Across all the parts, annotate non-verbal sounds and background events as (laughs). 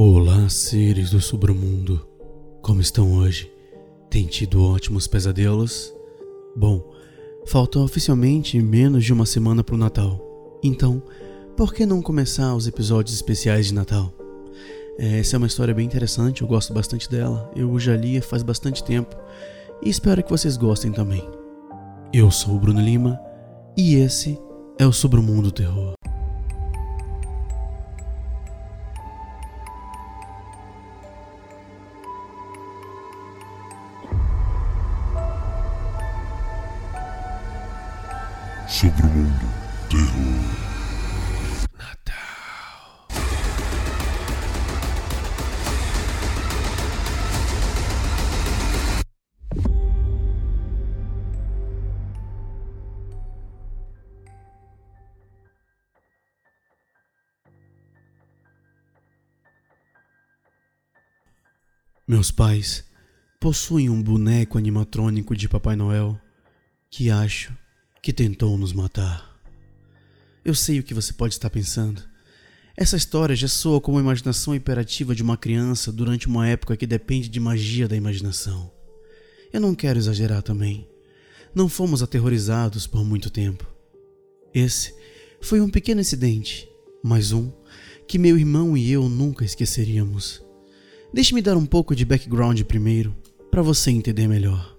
Olá, seres do submundo. Como estão hoje? Tem tido ótimos pesadelos? Bom, falta oficialmente menos de uma semana para o Natal. Então, por que não começar os episódios especiais de Natal? Essa é uma história bem interessante, eu gosto bastante dela. Eu já li faz bastante tempo e espero que vocês gostem também. Eu sou o Bruno Lima e esse é o Submundo Terror. Meus pais possuem um boneco animatrônico de Papai Noel que acho que tentou nos matar. Eu sei o que você pode estar pensando. Essa história já soa como a imaginação imperativa de uma criança durante uma época que depende de magia da imaginação. Eu não quero exagerar também. Não fomos aterrorizados por muito tempo. Esse foi um pequeno incidente, mas um que meu irmão e eu nunca esqueceríamos. Deixe-me dar um pouco de background primeiro, para você entender melhor.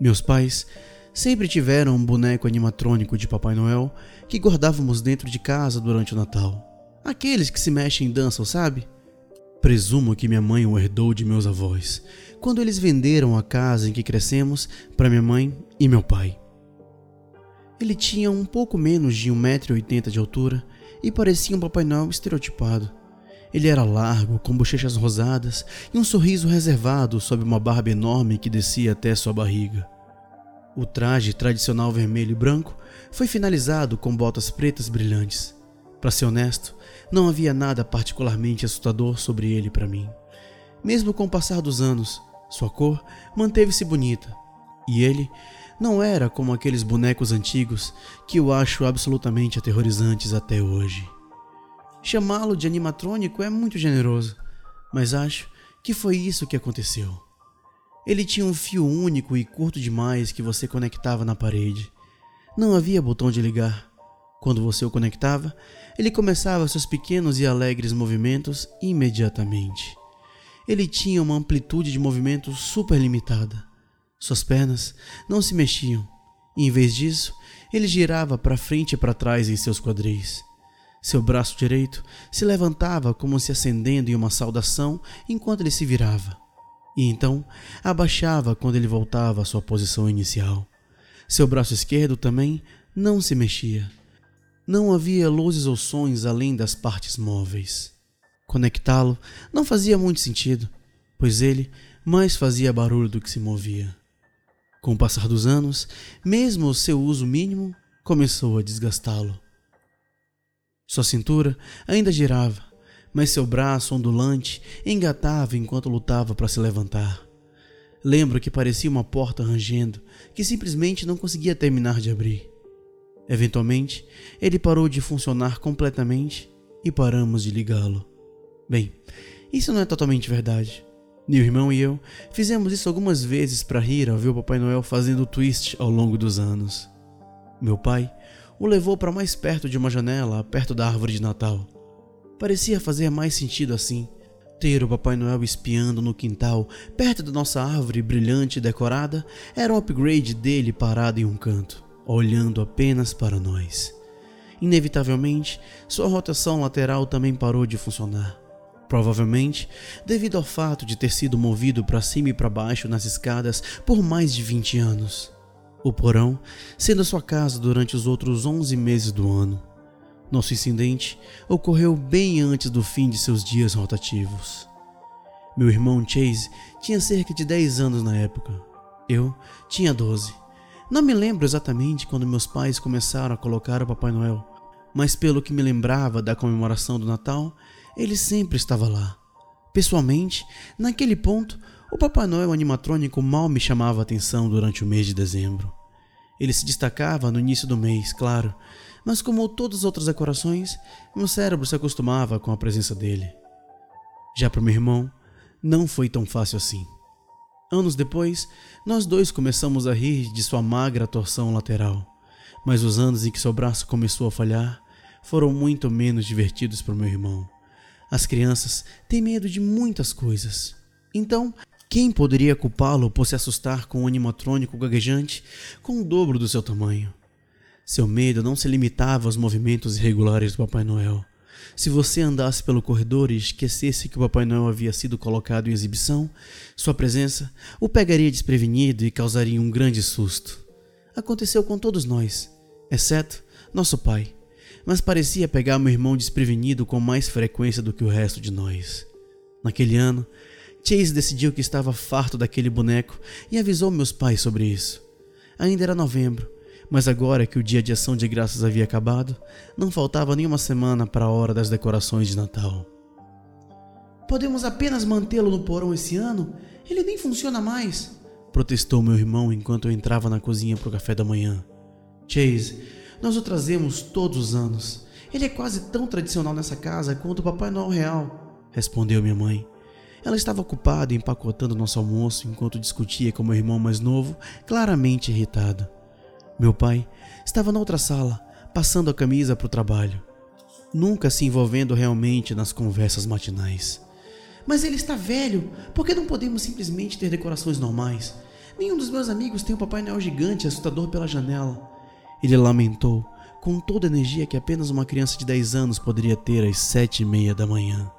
Meus pais sempre tiveram um boneco animatrônico de Papai Noel que guardávamos dentro de casa durante o Natal. Aqueles que se mexem e dançam, sabe? Presumo que minha mãe o herdou de meus avós, quando eles venderam a casa em que crescemos para minha mãe e meu pai. Ele tinha um pouco menos de 1,80m de altura e parecia um Papai Noel estereotipado. Ele era largo, com bochechas rosadas e um sorriso reservado sob uma barba enorme que descia até sua barriga. O traje tradicional vermelho e branco foi finalizado com botas pretas brilhantes. Para ser honesto, não havia nada particularmente assustador sobre ele para mim. Mesmo com o passar dos anos, sua cor manteve-se bonita, e ele não era como aqueles bonecos antigos que eu acho absolutamente aterrorizantes até hoje. Chamá-lo de animatrônico é muito generoso, mas acho que foi isso que aconteceu. Ele tinha um fio único e curto demais que você conectava na parede. Não havia botão de ligar. Quando você o conectava, ele começava seus pequenos e alegres movimentos imediatamente. Ele tinha uma amplitude de movimento super limitada. Suas pernas não se mexiam, e em vez disso, ele girava para frente e para trás em seus quadris. Seu braço direito se levantava como se acendendo em uma saudação enquanto ele se virava e então abaixava quando ele voltava à sua posição inicial. Seu braço esquerdo também não se mexia. Não havia luzes ou sons além das partes móveis. Conectá-lo não fazia muito sentido, pois ele mais fazia barulho do que se movia. Com o passar dos anos, mesmo o seu uso mínimo começou a desgastá-lo. Sua cintura ainda girava, mas seu braço ondulante engatava enquanto lutava para se levantar. Lembro que parecia uma porta rangendo, que simplesmente não conseguia terminar de abrir. Eventualmente, ele parou de funcionar completamente e paramos de ligá-lo. Bem, isso não é totalmente verdade. Meu irmão e eu fizemos isso algumas vezes para rir ao ver o Papai Noel fazendo twist ao longo dos anos. Meu pai o levou para mais perto de uma janela, perto da árvore de Natal. Parecia fazer mais sentido assim. Ter o Papai Noel espiando no quintal, perto da nossa árvore brilhante e decorada, era um upgrade dele parado em um canto, olhando apenas para nós. Inevitavelmente, sua rotação lateral também parou de funcionar. Provavelmente devido ao fato de ter sido movido para cima e para baixo nas escadas por mais de 20 anos. O porão sendo sua casa durante os outros 11 meses do ano. Nosso incidente ocorreu bem antes do fim de seus dias rotativos. Meu irmão Chase tinha cerca de 10 anos na época. Eu tinha 12. Não me lembro exatamente quando meus pais começaram a colocar o Papai Noel, mas pelo que me lembrava da comemoração do Natal, ele sempre estava lá. Pessoalmente, naquele ponto, o Papai Noel animatrônico mal me chamava a atenção durante o mês de dezembro. Ele se destacava no início do mês, claro, mas como todas as outras decorações, meu cérebro se acostumava com a presença dele. Já para meu irmão, não foi tão fácil assim. Anos depois, nós dois começamos a rir de sua magra torção lateral, mas os anos em que seu braço começou a falhar foram muito menos divertidos para meu irmão. As crianças têm medo de muitas coisas. Então, quem poderia culpá-lo por se assustar com um animatrônico gaguejante com o dobro do seu tamanho? Seu medo não se limitava aos movimentos irregulares do Papai Noel. Se você andasse pelo corredor e esquecesse que o Papai Noel havia sido colocado em exibição, sua presença o pegaria desprevenido e causaria um grande susto. Aconteceu com todos nós, exceto nosso pai, mas parecia pegar meu irmão desprevenido com mais frequência do que o resto de nós. Naquele ano, Chase decidiu que estava farto daquele boneco e avisou meus pais sobre isso. Ainda era novembro mas agora que o dia de ação de graças havia acabado, não faltava nenhuma semana para a hora das decorações de Natal. Podemos apenas mantê-lo no porão esse ano? Ele nem funciona mais, protestou meu irmão enquanto eu entrava na cozinha para o café da manhã. Chase, nós o trazemos todos os anos. Ele é quase tão tradicional nessa casa quanto o Papai Noel real, respondeu minha mãe. Ela estava ocupada empacotando nosso almoço enquanto discutia com meu irmão mais novo, claramente irritado. Meu pai estava na outra sala, passando a camisa para o trabalho, nunca se envolvendo realmente nas conversas matinais. Mas ele está velho, por que não podemos simplesmente ter decorações normais? Nenhum dos meus amigos tem um Papai Noel gigante assustador pela janela. Ele lamentou, com toda a energia que apenas uma criança de 10 anos poderia ter às sete e meia da manhã.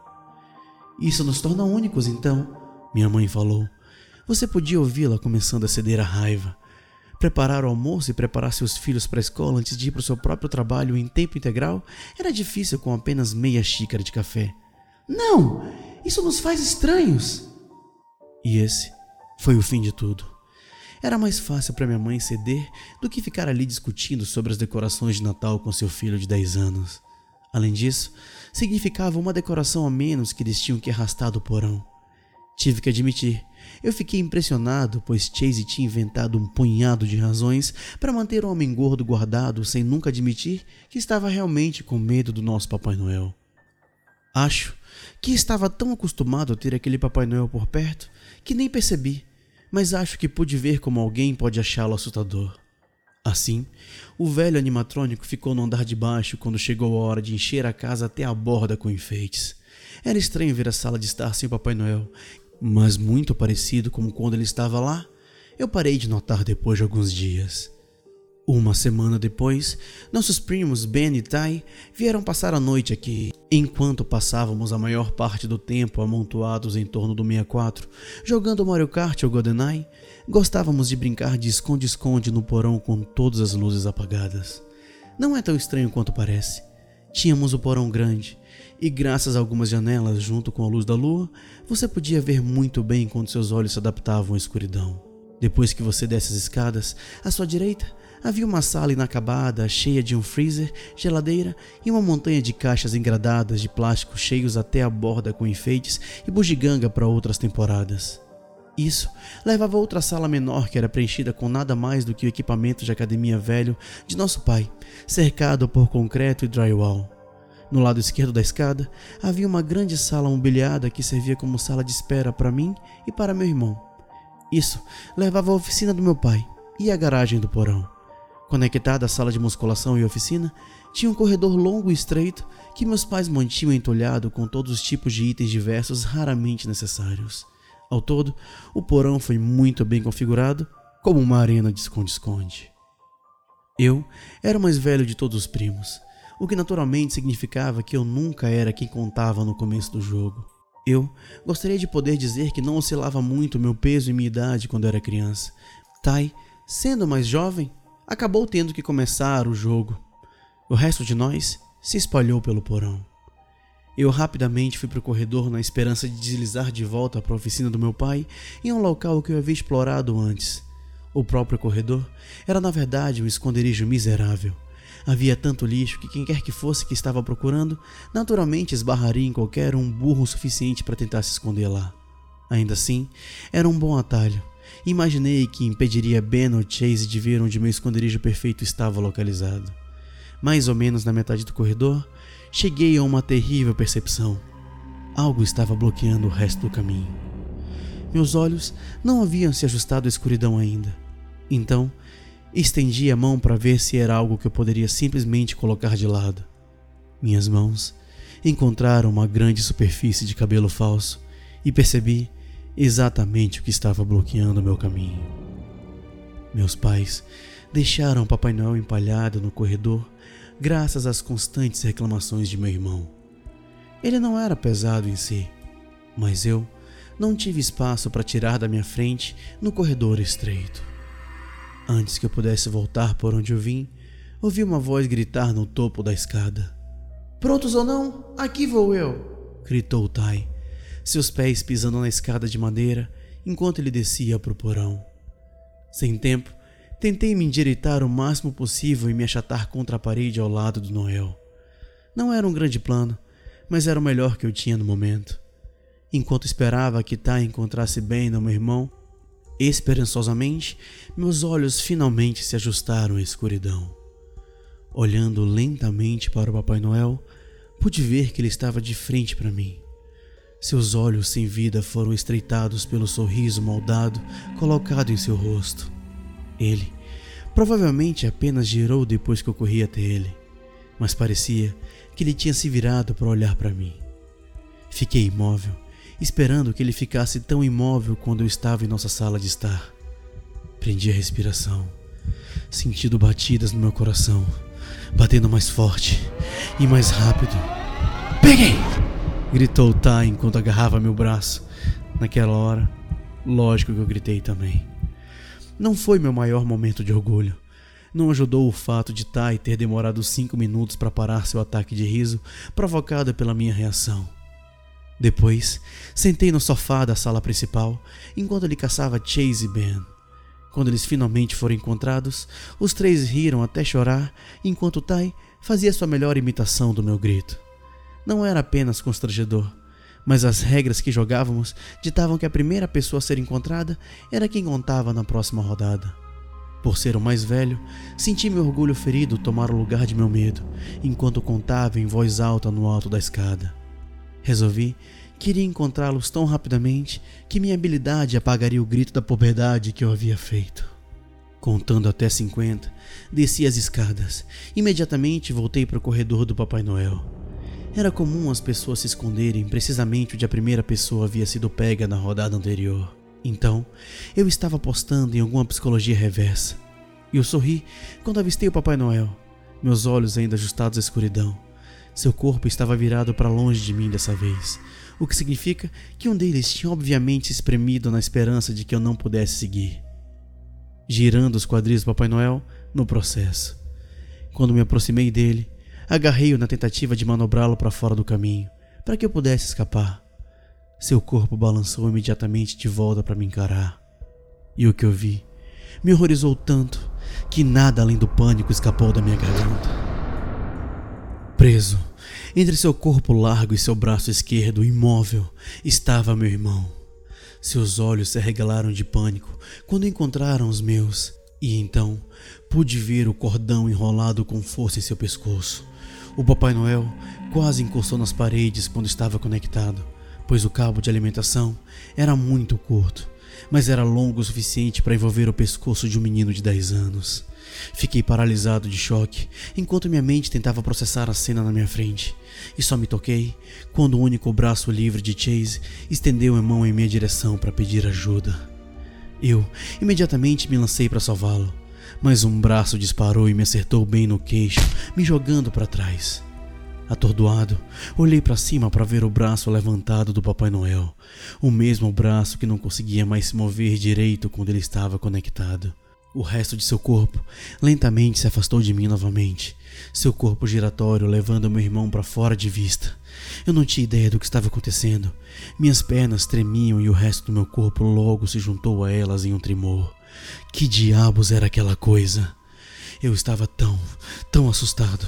Isso nos torna únicos, então, minha mãe falou. Você podia ouvi-la começando a ceder à raiva. Preparar o almoço e preparar seus filhos para a escola antes de ir para o seu próprio trabalho em tempo integral era difícil com apenas meia xícara de café. Não! Isso nos faz estranhos! E esse foi o fim de tudo. Era mais fácil para minha mãe ceder do que ficar ali discutindo sobre as decorações de Natal com seu filho de 10 anos. Além disso, significava uma decoração a menos que eles tinham que arrastar do porão. Tive que admitir, eu fiquei impressionado, pois Chase tinha inventado um punhado de razões para manter o homem gordo guardado sem nunca admitir que estava realmente com medo do nosso Papai Noel. Acho que estava tão acostumado a ter aquele Papai Noel por perto que nem percebi, mas acho que pude ver como alguém pode achá-lo assustador. Assim, o velho animatrônico ficou no andar de baixo quando chegou a hora de encher a casa até a borda com enfeites. Era estranho ver a sala de estar sem Papai Noel mas muito parecido com quando ele estava lá, eu parei de notar depois de alguns dias. Uma semana depois, nossos primos Ben e Tai vieram passar a noite aqui. Enquanto passávamos a maior parte do tempo amontoados em torno do 64, jogando Mario Kart ou GoldenEye, gostávamos de brincar de esconde-esconde no porão com todas as luzes apagadas. Não é tão estranho quanto parece. Tínhamos o porão grande, e graças a algumas janelas junto com a luz da lua, você podia ver muito bem quando seus olhos se adaptavam à escuridão. Depois que você desce as escadas, à sua direita havia uma sala inacabada, cheia de um freezer, geladeira e uma montanha de caixas engradadas de plástico cheios até a borda com enfeites e bugiganga para outras temporadas. Isso levava a outra sala menor que era preenchida com nada mais do que o equipamento de academia velho de nosso pai, cercado por concreto e drywall. No lado esquerdo da escada havia uma grande sala mobiliada que servia como sala de espera para mim e para meu irmão. Isso levava à oficina do meu pai e à garagem do porão. Conectada à sala de musculação e oficina, tinha um corredor longo e estreito que meus pais mantinham entulhado com todos os tipos de itens diversos raramente necessários. Ao todo, o porão foi muito bem configurado, como uma arena de esconde-esconde. Eu era o mais velho de todos os primos o que naturalmente significava que eu nunca era quem contava no começo do jogo. Eu gostaria de poder dizer que não oscilava muito meu peso e minha idade quando era criança. Tai, sendo mais jovem, acabou tendo que começar o jogo. O resto de nós se espalhou pelo porão. Eu rapidamente fui para o corredor na esperança de deslizar de volta para a oficina do meu pai em um local que eu havia explorado antes. O próprio corredor era na verdade um esconderijo miserável. Havia tanto lixo que quem quer que fosse que estava procurando, naturalmente esbarraria em qualquer um burro suficiente para tentar se esconder lá. Ainda assim, era um bom atalho. Imaginei que impediria Ben ou Chase de ver onde meu esconderijo perfeito estava localizado. Mais ou menos na metade do corredor, cheguei a uma terrível percepção. Algo estava bloqueando o resto do caminho. Meus olhos não haviam se ajustado à escuridão ainda. Então, estendi a mão para ver se era algo que eu poderia simplesmente colocar de lado. Minhas mãos encontraram uma grande superfície de cabelo falso e percebi exatamente o que estava bloqueando meu caminho. Meus pais deixaram Papai Noel empalhado no corredor graças às constantes reclamações de meu irmão. Ele não era pesado em si, mas eu não tive espaço para tirar da minha frente no corredor estreito. Antes que eu pudesse voltar por onde eu vim, ouvi uma voz gritar no topo da escada. Prontos ou não? Aqui vou eu! gritou Tai, seus pés pisando na escada de madeira enquanto ele descia para o porão. Sem tempo, tentei me endireitar o máximo possível e me achatar contra a parede ao lado do Noel. Não era um grande plano, mas era o melhor que eu tinha no momento. Enquanto esperava que Tai encontrasse bem no meu irmão, esperançosamente, meus olhos finalmente se ajustaram à escuridão. Olhando lentamente para o Papai Noel, pude ver que ele estava de frente para mim. Seus olhos sem vida foram estreitados pelo sorriso moldado colocado em seu rosto. Ele provavelmente apenas girou depois que eu corri até ele mas parecia que ele tinha se virado para olhar para mim. Fiquei imóvel, esperando que ele ficasse tão imóvel quando eu estava em nossa sala de estar. Prendi a respiração, sentindo batidas no meu coração, batendo mais forte e mais rápido. Peguei! Gritou Tai enquanto agarrava meu braço. Naquela hora, lógico que eu gritei também. Não foi meu maior momento de orgulho, não ajudou o fato de Tai ter demorado cinco minutos para parar seu ataque de riso, provocado pela minha reação. Depois, sentei no sofá da sala principal enquanto ele caçava Chase e Ben. Quando eles finalmente foram encontrados, os três riram até chorar enquanto Tai fazia sua melhor imitação do meu grito. Não era apenas constrangedor, mas as regras que jogávamos ditavam que a primeira pessoa a ser encontrada era quem contava na próxima rodada. Por ser o mais velho, senti meu orgulho ferido tomar o lugar de meu medo, enquanto contava em voz alta no alto da escada. Resolvi que iria encontrá-los tão rapidamente que minha habilidade apagaria o grito da poberdade que eu havia feito. Contando até 50, desci as escadas. Imediatamente voltei para o corredor do Papai Noel. Era comum as pessoas se esconderem precisamente onde a primeira pessoa havia sido pega na rodada anterior. Então, eu estava apostando em alguma psicologia reversa. E eu sorri quando avistei o Papai Noel, meus olhos ainda ajustados à escuridão. Seu corpo estava virado para longe de mim dessa vez, o que significa que um deles tinha obviamente espremido na esperança de que eu não pudesse seguir. Girando os quadris do Papai Noel no processo. Quando me aproximei dele, agarrei-o na tentativa de manobrá-lo para fora do caminho, para que eu pudesse escapar. Seu corpo balançou imediatamente de volta para me encarar. E o que eu vi me horrorizou tanto que nada além do pânico escapou da minha garganta. Preso entre seu corpo largo e seu braço esquerdo imóvel estava meu irmão. Seus olhos se arregalaram de pânico quando encontraram os meus, e então pude ver o cordão enrolado com força em seu pescoço. O Papai Noel quase encostou nas paredes quando estava conectado pois o cabo de alimentação era muito curto, mas era longo o suficiente para envolver o pescoço de um menino de 10 anos. Fiquei paralisado de choque enquanto minha mente tentava processar a cena na minha frente, e só me toquei quando o único braço livre de Chase estendeu a mão em minha direção para pedir ajuda. Eu imediatamente me lancei para salvá-lo, mas um braço disparou e me acertou bem no queixo, me jogando para trás. Atordoado, olhei para cima para ver o braço levantado do Papai Noel, o mesmo braço que não conseguia mais se mover direito quando ele estava conectado. O resto de seu corpo lentamente se afastou de mim novamente, seu corpo giratório levando meu irmão para fora de vista. Eu não tinha ideia do que estava acontecendo. Minhas pernas tremiam e o resto do meu corpo logo se juntou a elas em um tremor. Que diabos era aquela coisa? Eu estava tão, tão assustado.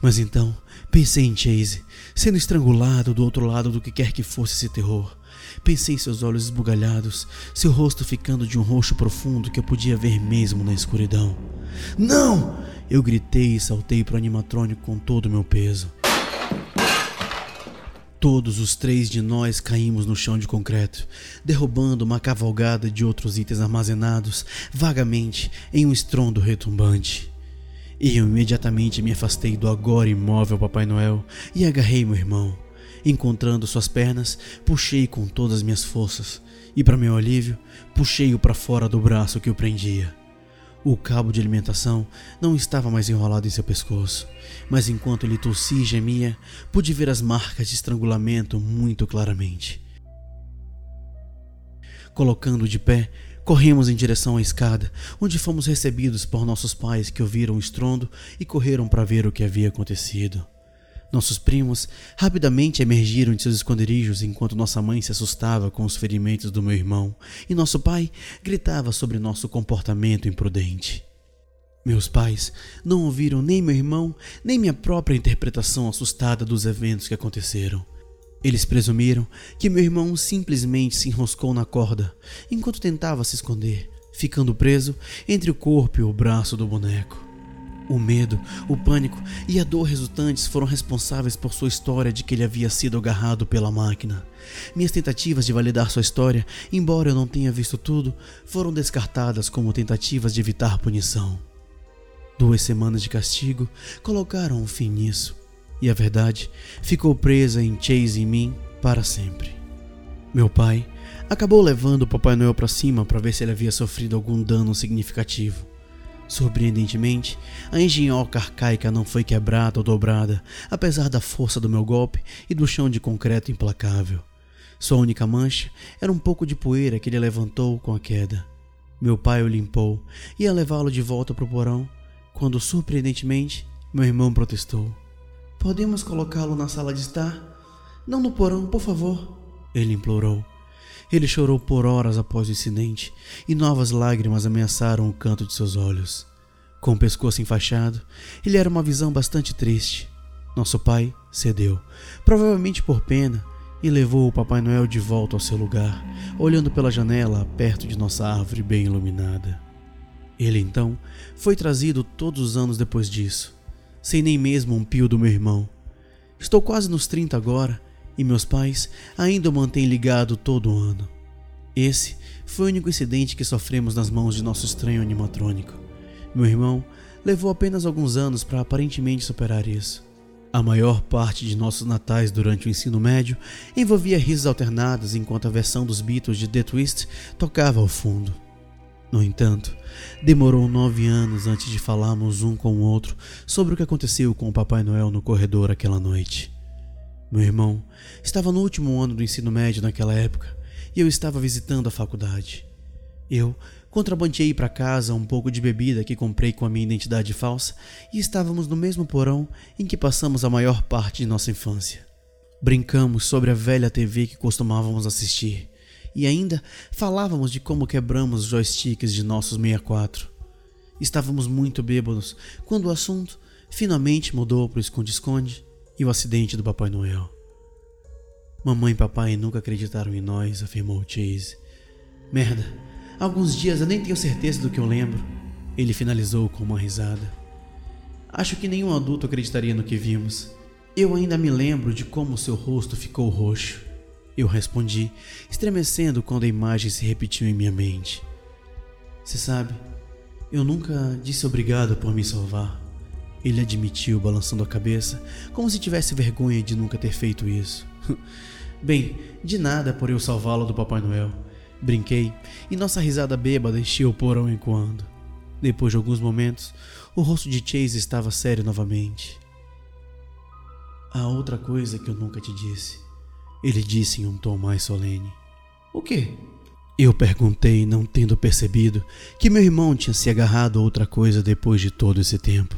Mas então Pensei em Chase, sendo estrangulado do outro lado do que quer que fosse esse terror. Pensei em seus olhos esbugalhados, seu rosto ficando de um roxo profundo que eu podia ver mesmo na escuridão. Não! Eu gritei e saltei para o animatrônico com todo o meu peso. Todos os três de nós caímos no chão de concreto, derrubando uma cavalgada de outros itens armazenados vagamente em um estrondo retumbante. E eu imediatamente me afastei do agora imóvel Papai Noel e agarrei meu irmão. Encontrando suas pernas, puxei com todas as minhas forças e, para meu alívio, puxei-o para fora do braço que o prendia. O cabo de alimentação não estava mais enrolado em seu pescoço, mas enquanto ele tossia e gemia, pude ver as marcas de estrangulamento muito claramente. Colocando de pé, corremos em direção à escada, onde fomos recebidos por nossos pais que ouviram o estrondo e correram para ver o que havia acontecido. Nossos primos rapidamente emergiram de seus esconderijos enquanto nossa mãe se assustava com os ferimentos do meu irmão e nosso pai gritava sobre nosso comportamento imprudente. Meus pais não ouviram nem meu irmão, nem minha própria interpretação assustada dos eventos que aconteceram. Eles presumiram que meu irmão simplesmente se enroscou na corda enquanto tentava se esconder, ficando preso entre o corpo e o braço do boneco. O medo, o pânico e a dor resultantes foram responsáveis por sua história de que ele havia sido agarrado pela máquina. Minhas tentativas de validar sua história, embora eu não tenha visto tudo, foram descartadas como tentativas de evitar punição. Duas semanas de castigo colocaram um fim nisso, e a verdade ficou presa em Chase e mim para sempre. Meu pai acabou levando o Papai Noel para cima para ver se ele havia sofrido algum dano significativo. Surpreendentemente, a engenhoca arcaica não foi quebrada ou dobrada, apesar da força do meu golpe e do chão de concreto implacável. Sua única mancha era um pouco de poeira que ele levantou com a queda. Meu pai o limpou e ia levá-lo de volta para o porão, quando, surpreendentemente, meu irmão protestou. Podemos colocá-lo na sala de estar? Não no porão, por favor. Ele implorou. Ele chorou por horas após o incidente e novas lágrimas ameaçaram o canto de seus olhos. Com o pescoço enfaixado, ele era uma visão bastante triste. Nosso pai cedeu, provavelmente por pena, e levou o Papai Noel de volta ao seu lugar, olhando pela janela perto de nossa árvore bem iluminada. Ele então foi trazido todos os anos depois disso, sem nem mesmo um pio do meu irmão. Estou quase nos 30 agora e meus pais ainda o mantêm ligado todo ano. Esse foi o único incidente que sofremos nas mãos de nosso estranho animatrônico. Meu irmão levou apenas alguns anos para aparentemente superar isso. A maior parte de nossos natais durante o ensino médio envolvia risos alternados enquanto a versão dos Beatles de The Twist tocava ao fundo. No entanto, demorou nove anos antes de falarmos um com o outro sobre o que aconteceu com o Papai Noel no corredor aquela noite. Meu irmão estava no último ano do ensino médio naquela época e eu estava visitando a faculdade. Eu contrabandeei para casa um pouco de bebida que comprei com a minha identidade falsa e estávamos no mesmo porão em que passamos a maior parte de nossa infância. Brincamos sobre a velha TV que costumávamos assistir e ainda falávamos de como quebramos os joysticks de nossos 64. Estávamos muito bêbados quando o assunto finalmente mudou para o esconde-esconde e o acidente do Papai Noel. Mamãe e papai nunca acreditaram em nós, afirmou Chase. Merda, alguns dias eu nem tenho certeza do que eu lembro. Ele finalizou com uma risada. Acho que nenhum adulto acreditaria no que vimos. Eu ainda me lembro de como seu rosto ficou roxo. Eu respondi, estremecendo quando a imagem se repetiu em minha mente. Você sabe, eu nunca disse obrigado por me salvar. Ele admitiu, balançando a cabeça, como se tivesse vergonha de nunca ter feito isso. (laughs) Bem, de nada por eu salvá-lo do Papai Noel. Brinquei e nossa risada bêbada encheu o porão enquanto. Depois de alguns momentos, o rosto de Chase estava sério novamente. Há outra coisa que eu nunca te disse. Ele disse em um tom mais solene. O quê? Eu perguntei, não tendo percebido que meu irmão tinha se agarrado a outra coisa depois de todo esse tempo.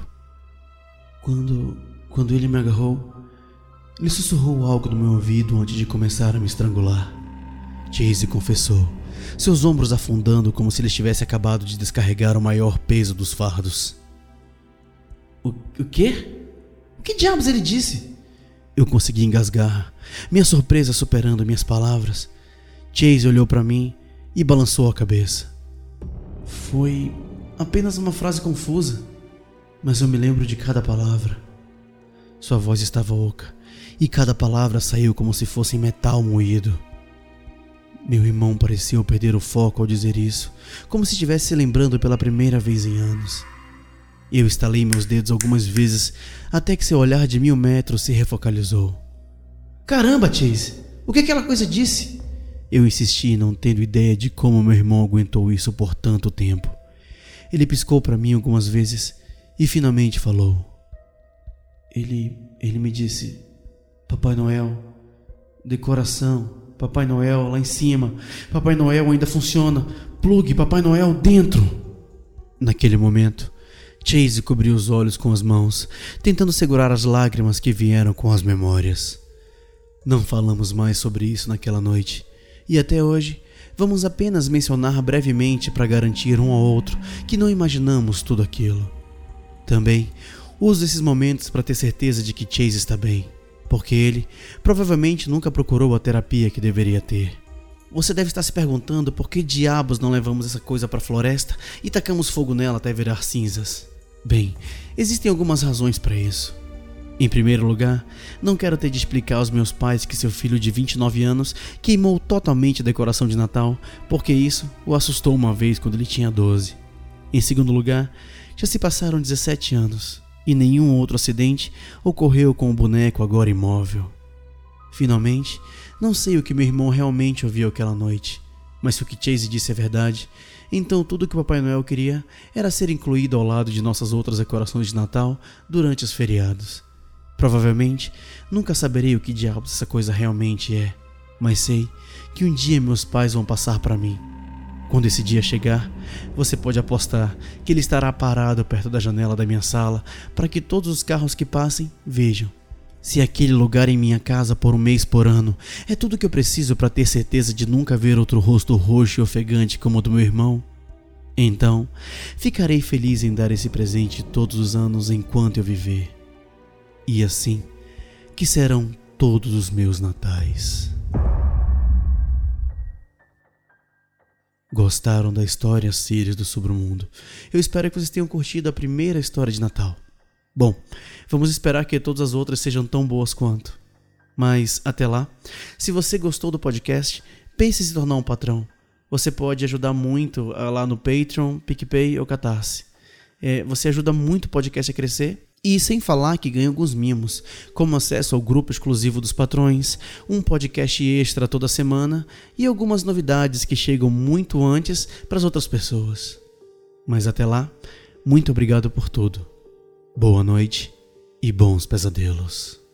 Quando. quando ele me agarrou, ele sussurrou algo no meu ouvido antes de começar a me estrangular. Chase confessou, seus ombros afundando como se ele tivesse acabado de descarregar o maior peso dos fardos. O, o quê? O que diabos ele disse? Eu consegui engasgar, minha surpresa superando minhas palavras. Chase olhou para mim e balançou a cabeça. Foi apenas uma frase confusa mas eu me lembro de cada palavra. Sua voz estava oca e cada palavra saiu como se fosse metal moído. Meu irmão pareceu perder o foco ao dizer isso, como se estivesse se lembrando pela primeira vez em anos. Eu estalei meus dedos algumas vezes até que seu olhar de mil metros se refocalizou. Caramba, Chase, o que aquela coisa disse? Eu insisti, não tendo ideia de como meu irmão aguentou isso por tanto tempo. Ele piscou para mim algumas vezes e finalmente falou. Ele, ele me disse: Papai Noel, decoração, Papai Noel lá em cima, Papai Noel ainda funciona, plug Papai Noel dentro. Naquele momento, Chase cobriu os olhos com as mãos, tentando segurar as lágrimas que vieram com as memórias. Não falamos mais sobre isso naquela noite, e até hoje vamos apenas mencionar brevemente para garantir um ao outro que não imaginamos tudo aquilo. Também uso esses momentos para ter certeza de que Chase está bem, porque ele provavelmente nunca procurou a terapia que deveria ter. Você deve estar se perguntando por que diabos não levamos essa coisa para a floresta e tacamos fogo nela até virar cinzas. Bem, existem algumas razões para isso. Em primeiro lugar, não quero ter de explicar aos meus pais que seu filho de 29 anos queimou totalmente a decoração de Natal, porque isso o assustou uma vez quando ele tinha 12. Em segundo lugar, já se passaram 17 anos e nenhum outro acidente ocorreu com o boneco agora imóvel. Finalmente, não sei o que meu irmão realmente ouviu aquela noite, mas se o que Chase disse é verdade, então tudo que o Papai Noel queria era ser incluído ao lado de nossas outras decorações de Natal durante os feriados. Provavelmente nunca saberei o que diabos essa coisa realmente é, mas sei que um dia meus pais vão passar para mim. Quando esse dia chegar, você pode apostar que ele estará parado perto da janela da minha sala para que todos os carros que passem vejam. Se aquele lugar em minha casa por um mês por ano é tudo que eu preciso para ter certeza de nunca ver outro rosto roxo e ofegante como o do meu irmão, então ficarei feliz em dar esse presente todos os anos enquanto eu viver e assim que serão todos os meus natais. Gostaram da história Sirius do Submundo? Eu espero que vocês tenham curtido a primeira história de Natal. Bom, vamos esperar que todas as outras sejam tão boas quanto. Mas até lá, se você gostou do podcast, pense em se tornar um patrão. Você pode ajudar muito ah, lá no Patreon, PicPay ou Catarse. É, você ajuda muito o podcast a crescer e sem falar que ganha alguns mimos, como acesso ao grupo exclusivo dos patrões, um podcast extra toda semana e algumas novidades que chegam muito antes para as outras pessoas. Mas até lá, muito obrigado por tudo. Boa noite e bons pesadelos.